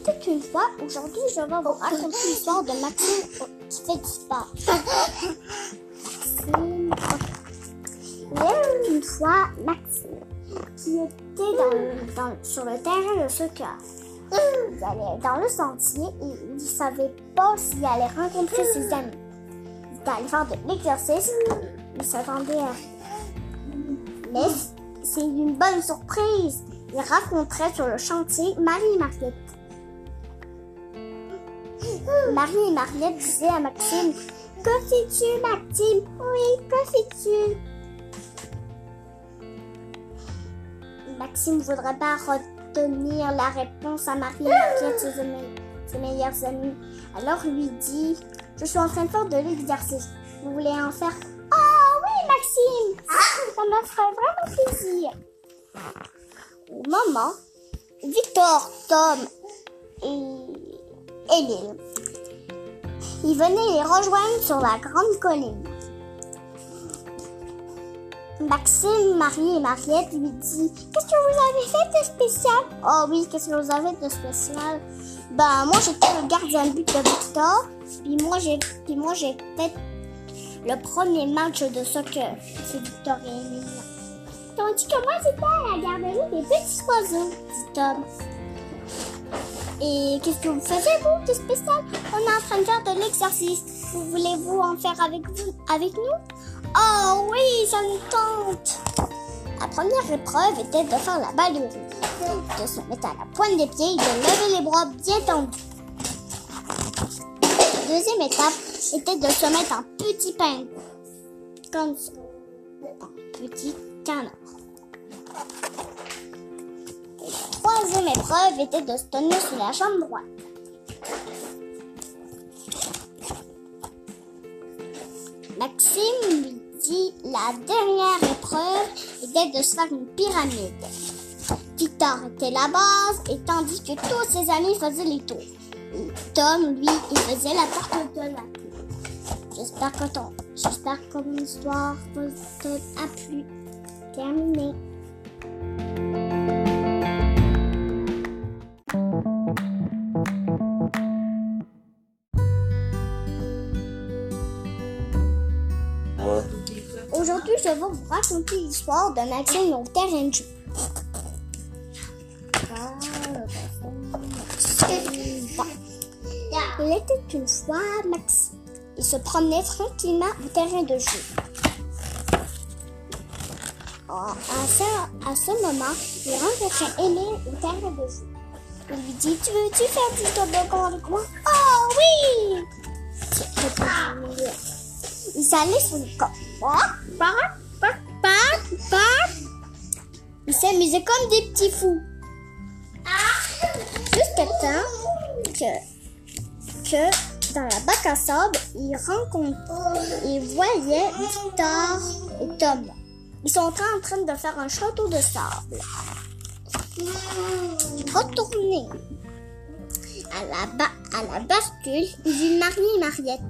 était une fois, aujourd'hui je vais vous raconter l'histoire de Maxime qui fait du sport. Il y avait une fois Maxime qui était sur le terrain de soccer. Il allait dans le sentier et il ne savait pas s'il allait rencontrer ses amis. Il était allé faire de l'exercice. Il s'attendait à mais c'est une bonne surprise. Il rencontrait sur le chantier Marie Marie et Mariette disaient à Maxime Que fais-tu, Maxime? Oui, que fais-tu Maxime ne voudrait pas retenir la réponse à Marie et Mariette, ses, ses meilleurs amis. Alors lui dit Je suis en train de faire de l'exercice. Vous voulez en faire Oh oui, Maxime Ça me ferait vraiment plaisir. Au moment, Victor, Tom et Émile, ils venaient les rejoindre sur la grande colline. Maxime, Marie et Mariette lui dit Qu'est-ce que vous avez fait de spécial? Oh oui, qu'est-ce que vous avez de spécial? Ben moi j'étais le gardien de but de Victor, puis moi j'ai fait le premier match de soccer. C'est Victor et Émile. Tandis que moi j'étais à la garderie des petits oiseaux, dit Tom. Et qu'est-ce que vous faisiez vous de spécial? On est en train de faire de l'exercice. Vous voulez-vous en faire avec vous, avec nous? Oh oui, ça nous tente. La première épreuve était de faire la ballerine, de se mettre à la pointe des pieds et de lever les bras bien tendus. La deuxième étape était de se mettre en petit pingouin, comme ça, en petit canard. Troisième épreuve était de se tenir sur la jambe droite. Maxime lui dit la dernière épreuve était de se faire une pyramide. Victor était la base et tandis que tous ses amis faisaient les tours. Tom, lui, il faisait la porte de la. J'espère que ton, j'espère que mon histoire vous a plu. Aujourd'hui, je vais vous raconter l'histoire Maxime au terrain. Bon. Il était une fois Maxime. Il se promenait tranquillement au terrain de jeu. À ce, à ce moment, il rencontrait Émile au terrain de jeu. Il lui dit Tu veux-tu faire du toboggan avec moi Oh oui répondit Émile. Il s'allait sur le corps. Ils s'amusaient comme des petits fous. Jusqu'à temps que, que dans la bac à sable, ils rencontraient, ils voyaient Victor et Tom. Ils sont en train de faire un château de sable. Retournés à la, ba- à la bascule, ils vivent Marie et Mariette.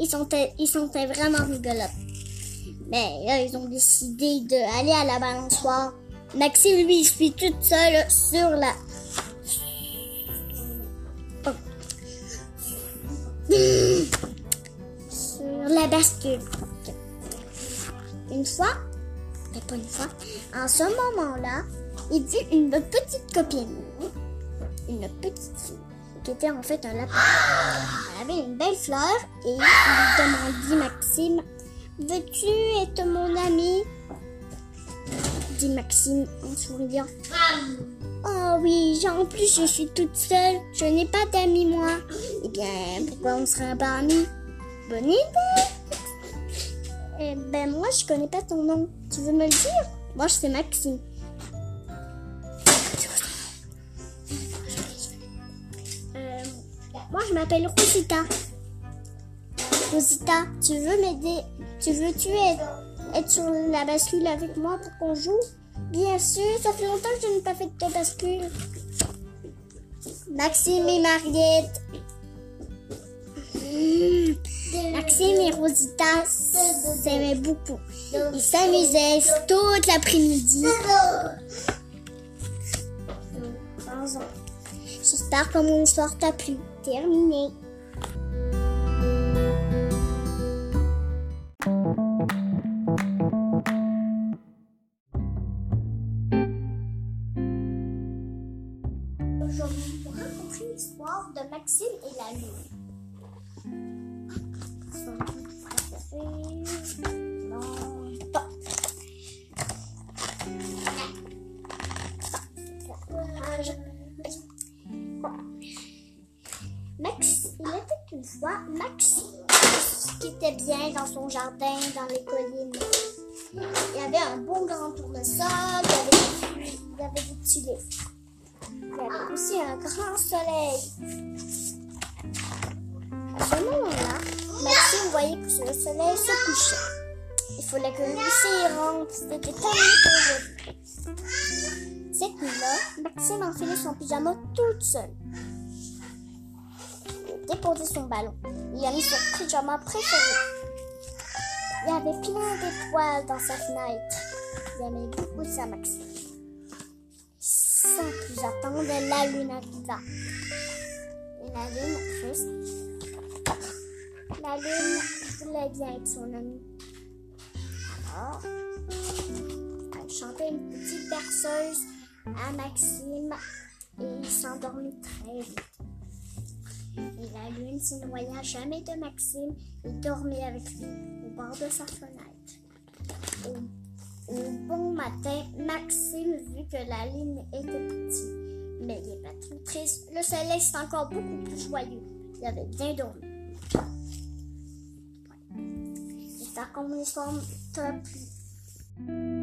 Ils sont, ils vraiment rigolotes. Mais là, ils ont décidé d'aller à la balançoire. Maxime, lui, il suit toute seule sur la... Sur la bascule. Une fois, mais pas une fois, en ce moment-là, il vit une petite copine. Une petite fille qui était en fait un lapin. Elle avait une belle fleur et il lui demandit Maxime, veux-tu être mon ami? Dit Maxime en souriant. Oh oui, en plus je suis toute seule, je n'ai pas d'amis moi. Eh bien, pourquoi on serait pas amis? Bonne idée Eh ben moi je connais pas ton nom, tu veux me le dire? Moi c'est Maxime. Je m'appelle Rosita. Rosita, tu veux m'aider? Tu veux-tu être, être sur la bascule avec moi pour qu'on joue? Bien sûr, ça fait longtemps que je n'ai pas fait de bascule. Maxime et Mariette. Mmh. Maxime et Rosita s'aimaient beaucoup. Ils s'amusaient toute l'après-midi. J'espère J'espère que mon histoire t'a plu. Terminé. Vais vous raconter l'histoire de Maxime et la lune. Bien dans son jardin, dans les collines. Il y avait un bon grand tournesol, il y avait il y avait des tulipes. Il y avait aussi un grand soleil. À ce moment-là, Maxime voyait que le soleil se couchait. Il fallait que Lucie rentre. C'était aujourd'hui. Cette nuit-là, Maxime enfilait son pyjama toute seule. Déposé son ballon. Il a mis son pyjama préféré. Il y avait plein d'étoiles dans sa fenêtre. Il aimait beaucoup ça, Maxime. Sans plus attendre, la lune arriva. Et la lune, triste. La lune voulait bien être son amie. Alors, elle chantait une petite berceuse à Maxime et il s'endormit très vite. Lune se noya jamais de Maxime et dormait avec lui au bord de sa fenêtre. Au, bon matin, Maxime vit que la lune était petite, mais il n'est pas trop triste. Le soleil c'est encore beaucoup plus joyeux. Il avait bien dormi. J'espère que mon histoire t'a plu.